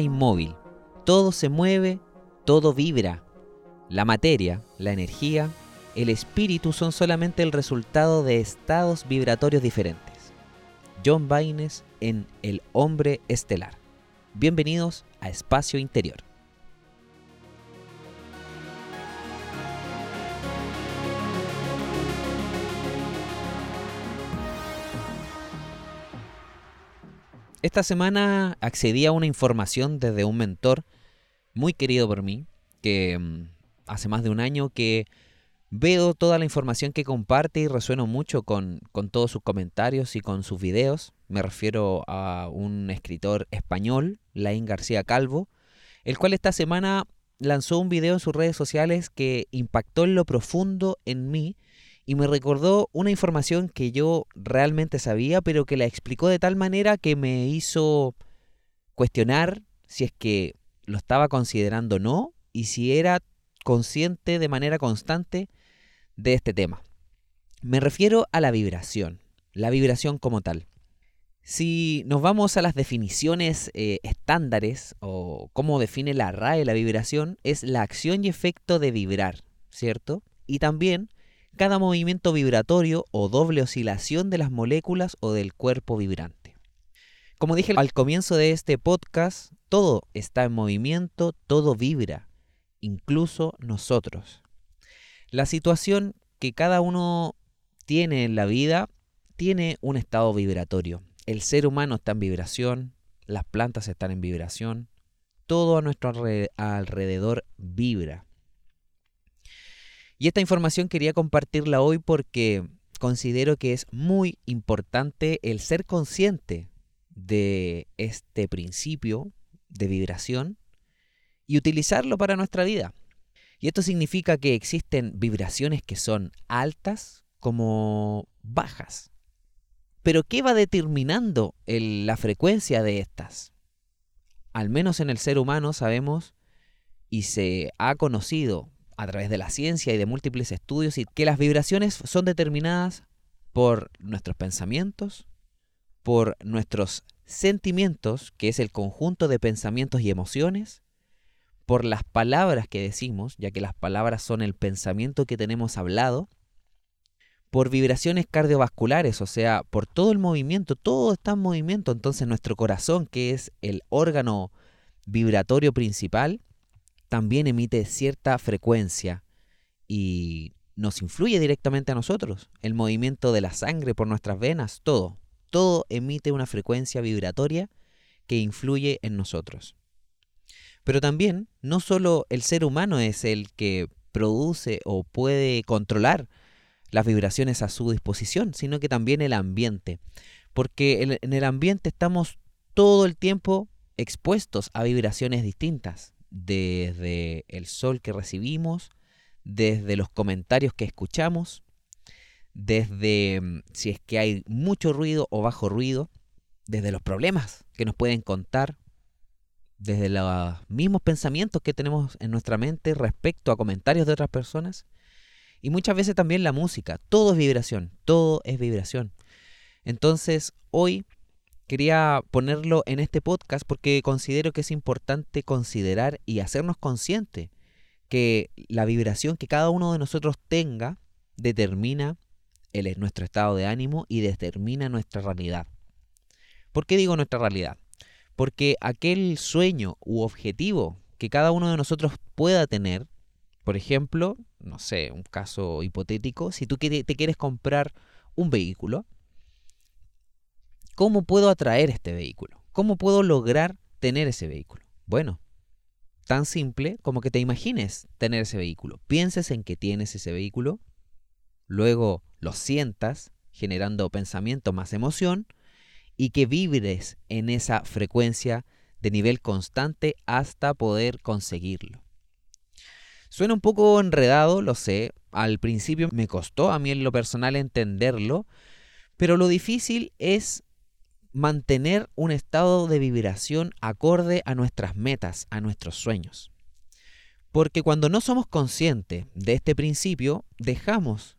inmóvil. Todo se mueve, todo vibra. La materia, la energía, el espíritu son solamente el resultado de estados vibratorios diferentes. John Baines en El hombre estelar. Bienvenidos a Espacio Interior. Esta semana accedí a una información desde un mentor muy querido por mí, que mm, hace más de un año que veo toda la información que comparte y resueno mucho con, con todos sus comentarios y con sus videos. Me refiero a un escritor español, Laín García Calvo, el cual esta semana lanzó un video en sus redes sociales que impactó en lo profundo en mí y me recordó una información que yo realmente sabía, pero que la explicó de tal manera que me hizo cuestionar si es que lo estaba considerando o no y si era consciente de manera constante de este tema. Me refiero a la vibración, la vibración como tal. Si nos vamos a las definiciones eh, estándares o cómo define la RAE la vibración, es la acción y efecto de vibrar, ¿cierto? Y también cada movimiento vibratorio o doble oscilación de las moléculas o del cuerpo vibrante. Como dije al comienzo de este podcast, todo está en movimiento, todo vibra, incluso nosotros. La situación que cada uno tiene en la vida tiene un estado vibratorio. El ser humano está en vibración, las plantas están en vibración, todo a nuestro alrededor vibra. Y esta información quería compartirla hoy porque considero que es muy importante el ser consciente de este principio de vibración y utilizarlo para nuestra vida. Y esto significa que existen vibraciones que son altas como bajas. Pero ¿qué va determinando la frecuencia de estas? Al menos en el ser humano sabemos y se ha conocido a través de la ciencia y de múltiples estudios y que las vibraciones son determinadas por nuestros pensamientos, por nuestros sentimientos, que es el conjunto de pensamientos y emociones, por las palabras que decimos, ya que las palabras son el pensamiento que tenemos hablado, por vibraciones cardiovasculares, o sea, por todo el movimiento, todo está en movimiento, entonces nuestro corazón, que es el órgano vibratorio principal, también emite cierta frecuencia y nos influye directamente a nosotros. El movimiento de la sangre por nuestras venas, todo, todo emite una frecuencia vibratoria que influye en nosotros. Pero también no solo el ser humano es el que produce o puede controlar las vibraciones a su disposición, sino que también el ambiente. Porque en el ambiente estamos todo el tiempo expuestos a vibraciones distintas desde el sol que recibimos, desde los comentarios que escuchamos, desde mm, si es que hay mucho ruido o bajo ruido, desde los problemas que nos pueden contar, desde los mismos pensamientos que tenemos en nuestra mente respecto a comentarios de otras personas, y muchas veces también la música, todo es vibración, todo es vibración. Entonces, hoy quería ponerlo en este podcast porque considero que es importante considerar y hacernos consciente que la vibración que cada uno de nosotros tenga determina el, nuestro estado de ánimo y determina nuestra realidad. ¿Por qué digo nuestra realidad? Porque aquel sueño u objetivo que cada uno de nosotros pueda tener, por ejemplo, no sé, un caso hipotético, si tú te quieres comprar un vehículo, ¿Cómo puedo atraer este vehículo? ¿Cómo puedo lograr tener ese vehículo? Bueno, tan simple como que te imagines tener ese vehículo. Pienses en que tienes ese vehículo, luego lo sientas generando pensamiento más emoción y que vibres en esa frecuencia de nivel constante hasta poder conseguirlo. Suena un poco enredado, lo sé, al principio me costó a mí en lo personal entenderlo, pero lo difícil es mantener un estado de vibración acorde a nuestras metas, a nuestros sueños. Porque cuando no somos conscientes de este principio, dejamos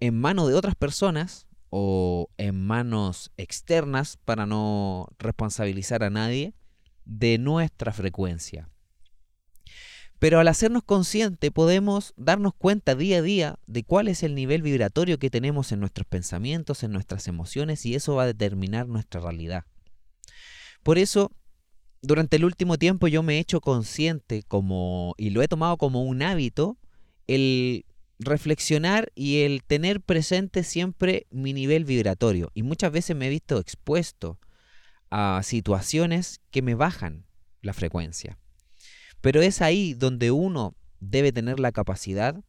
en manos de otras personas o en manos externas para no responsabilizar a nadie, de nuestra frecuencia. Pero al hacernos consciente podemos darnos cuenta día a día de cuál es el nivel vibratorio que tenemos en nuestros pensamientos, en nuestras emociones y eso va a determinar nuestra realidad. Por eso, durante el último tiempo yo me he hecho consciente como y lo he tomado como un hábito el reflexionar y el tener presente siempre mi nivel vibratorio y muchas veces me he visto expuesto a situaciones que me bajan la frecuencia. Pero es ahí donde uno debe tener la capacidad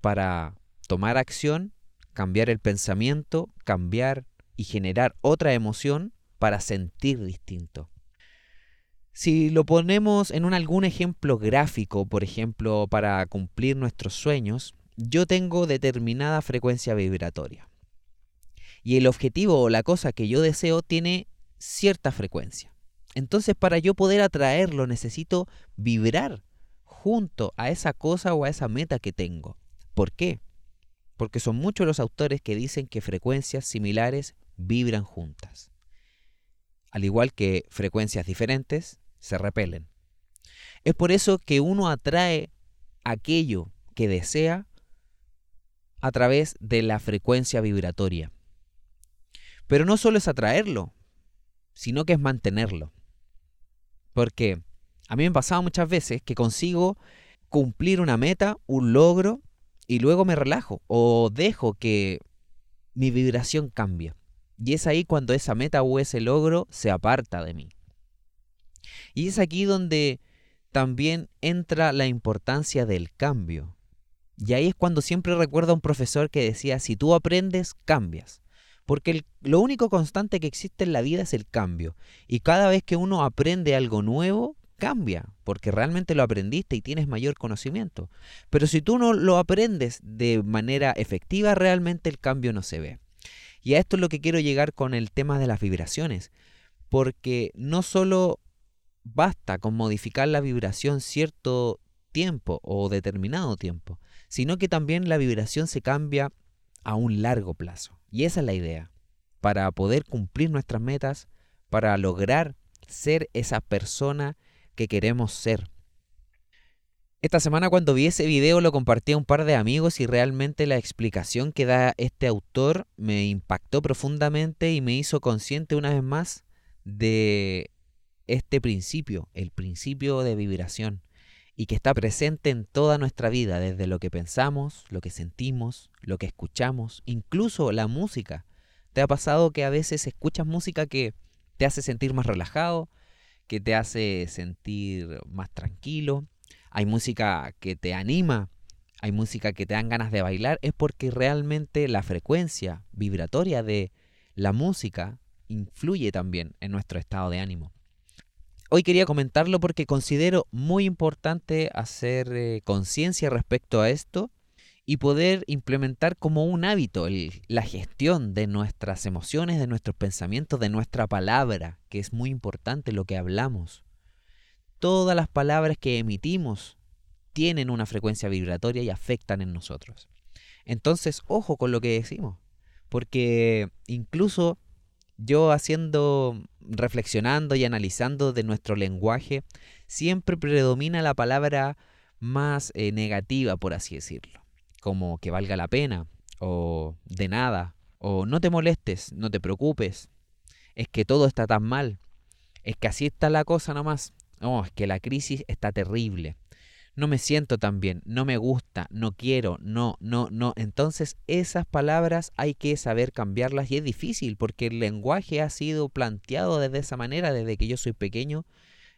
para tomar acción, cambiar el pensamiento, cambiar y generar otra emoción para sentir distinto. Si lo ponemos en algún ejemplo gráfico, por ejemplo, para cumplir nuestros sueños, yo tengo determinada frecuencia vibratoria. Y el objetivo o la cosa que yo deseo tiene cierta frecuencia. Entonces para yo poder atraerlo necesito vibrar junto a esa cosa o a esa meta que tengo. ¿Por qué? Porque son muchos los autores que dicen que frecuencias similares vibran juntas. Al igual que frecuencias diferentes se repelen. Es por eso que uno atrae aquello que desea a través de la frecuencia vibratoria. Pero no solo es atraerlo, sino que es mantenerlo. Porque a mí me ha pasado muchas veces que consigo cumplir una meta, un logro, y luego me relajo o dejo que mi vibración cambie. Y es ahí cuando esa meta o ese logro se aparta de mí. Y es aquí donde también entra la importancia del cambio. Y ahí es cuando siempre recuerdo a un profesor que decía, si tú aprendes, cambias. Porque lo único constante que existe en la vida es el cambio. Y cada vez que uno aprende algo nuevo, cambia, porque realmente lo aprendiste y tienes mayor conocimiento. Pero si tú no lo aprendes de manera efectiva, realmente el cambio no se ve. Y a esto es lo que quiero llegar con el tema de las vibraciones, porque no solo basta con modificar la vibración cierto tiempo o determinado tiempo, sino que también la vibración se cambia a un largo plazo. Y esa es la idea, para poder cumplir nuestras metas, para lograr ser esa persona que queremos ser. Esta semana cuando vi ese video lo compartí a un par de amigos y realmente la explicación que da este autor me impactó profundamente y me hizo consciente una vez más de este principio, el principio de vibración y que está presente en toda nuestra vida, desde lo que pensamos, lo que sentimos, lo que escuchamos, incluso la música. ¿Te ha pasado que a veces escuchas música que te hace sentir más relajado, que te hace sentir más tranquilo? Hay música que te anima, hay música que te dan ganas de bailar, es porque realmente la frecuencia vibratoria de la música influye también en nuestro estado de ánimo. Hoy quería comentarlo porque considero muy importante hacer eh, conciencia respecto a esto y poder implementar como un hábito la gestión de nuestras emociones, de nuestros pensamientos, de nuestra palabra, que es muy importante lo que hablamos. Todas las palabras que emitimos tienen una frecuencia vibratoria y afectan en nosotros. Entonces, ojo con lo que decimos, porque incluso yo haciendo, reflexionando y analizando de nuestro lenguaje, siempre predomina la palabra más eh, negativa, por así decirlo, como que valga la pena, o de nada, o no te molestes, no te preocupes, es que todo está tan mal, es que así está la cosa nomás, no, es que la crisis está terrible, no me siento tan bien, no me gusta, no quiero, no, no, no. Entonces esas palabras hay que saber cambiarlas y es difícil porque el lenguaje ha sido planteado de esa manera desde que yo soy pequeño.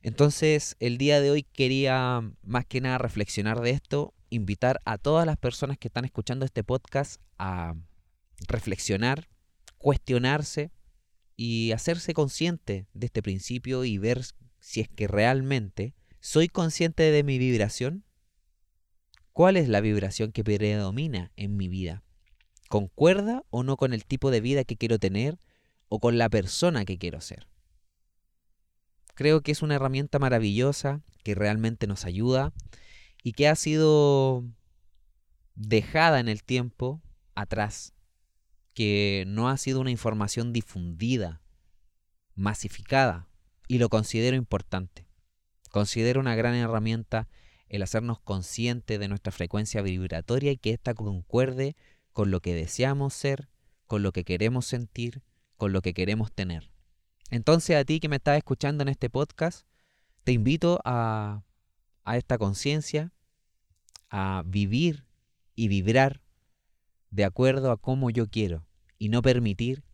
Entonces el día de hoy quería más que nada reflexionar de esto, invitar a todas las personas que están escuchando este podcast a reflexionar, cuestionarse y hacerse consciente de este principio y ver si es que realmente ¿Soy consciente de mi vibración? ¿Cuál es la vibración que predomina en mi vida? ¿Concuerda o no con el tipo de vida que quiero tener o con la persona que quiero ser? Creo que es una herramienta maravillosa que realmente nos ayuda y que ha sido dejada en el tiempo atrás, que no ha sido una información difundida, masificada y lo considero importante. Considero una gran herramienta el hacernos conscientes de nuestra frecuencia vibratoria y que ésta concuerde con lo que deseamos ser, con lo que queremos sentir, con lo que queremos tener. Entonces a ti que me estás escuchando en este podcast, te invito a, a esta conciencia, a vivir y vibrar de acuerdo a cómo yo quiero y no permitir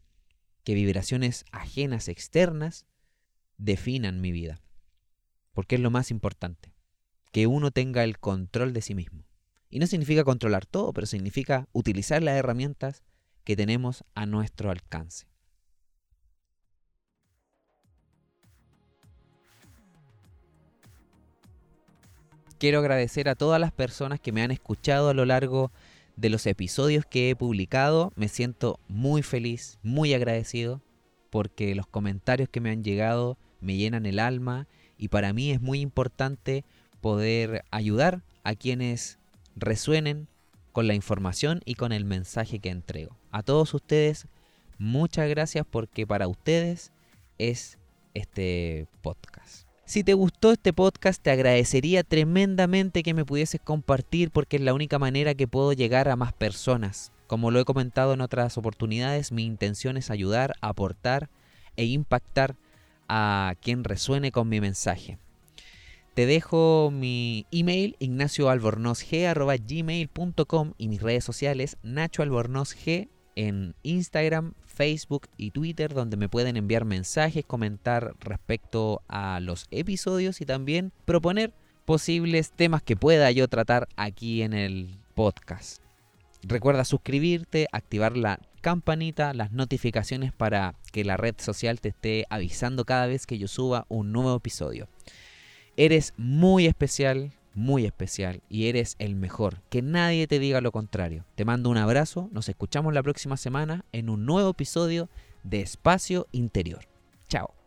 que vibraciones ajenas externas definan mi vida. Porque es lo más importante, que uno tenga el control de sí mismo. Y no significa controlar todo, pero significa utilizar las herramientas que tenemos a nuestro alcance. Quiero agradecer a todas las personas que me han escuchado a lo largo de los episodios que he publicado. Me siento muy feliz, muy agradecido, porque los comentarios que me han llegado me llenan el alma y para mí es muy importante poder ayudar a quienes resuenen con la información y con el mensaje que entrego. A todos ustedes, muchas gracias porque para ustedes es este podcast. Si te gustó este podcast, te agradecería tremendamente que me pudieses compartir porque es la única manera que puedo llegar a más personas. Como lo he comentado en otras oportunidades, mi intención es ayudar, aportar e impactar a quien resuene con mi mensaje. Te dejo mi email ignacioalbornozg.gmail.com y mis redes sociales nachoalbornozg en Instagram, Facebook y Twitter, donde me pueden enviar mensajes, comentar respecto a los episodios y también proponer posibles temas que pueda yo tratar aquí en el podcast. Recuerda suscribirte, activar la campanita, las notificaciones para que la red social te esté avisando cada vez que yo suba un nuevo episodio. Eres muy especial, muy especial y eres el mejor. Que nadie te diga lo contrario. Te mando un abrazo, nos escuchamos la próxima semana en un nuevo episodio de Espacio Interior. Chao.